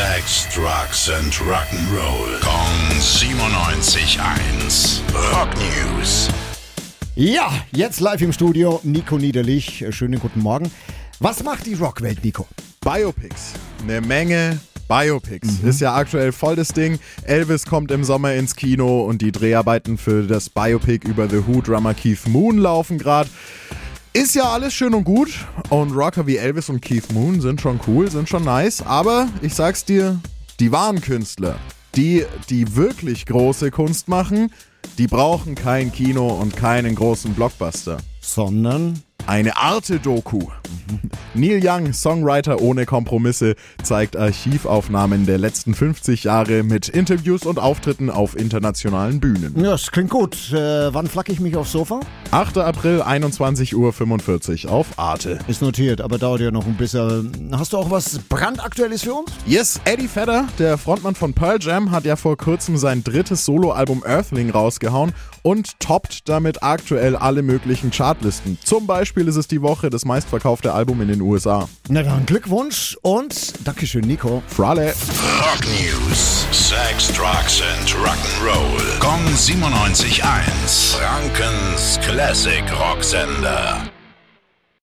Sex, Drugs and Rock'n'Roll. Kong 97.1. Rock News. Ja, jetzt live im Studio, Nico Niederlich. Schönen guten Morgen. Was macht die Rockwelt, Nico? Biopics. Eine Menge Biopics. Ist ja aktuell voll das Ding. Elvis kommt im Sommer ins Kino und die Dreharbeiten für das Biopic über The Who-Drummer Keith Moon laufen gerade. Ist ja alles schön und gut und Rocker wie Elvis und Keith Moon sind schon cool, sind schon nice, aber ich sag's dir, die wahren Künstler, die, die wirklich große Kunst machen, die brauchen kein Kino und keinen großen Blockbuster. Sondern Eine Arte-Doku. Neil Young, Songwriter ohne Kompromisse, zeigt Archivaufnahmen der letzten 50 Jahre mit Interviews und Auftritten auf internationalen Bühnen. Ja, das klingt gut. Äh, wann flacke ich mich aufs Sofa? 8. April, 21.45 Uhr auf Arte. Ist notiert, aber dauert ja noch ein bisschen. Hast du auch was brandaktuelles für uns? Yes, Eddie Vedder, der Frontmann von Pearl Jam, hat ja vor kurzem sein drittes Soloalbum Earthling rausgehauen und toppt damit aktuell alle möglichen Chartlisten. Zum Beispiel ist es die Woche das meistverkaufte Album in den USA. Na dann, Glückwunsch und Dankeschön, Nico. Frale. Rock News. Sex, Drugs and Rock'n'Roll. Kong 97.1. Frankens Classic Rocksender.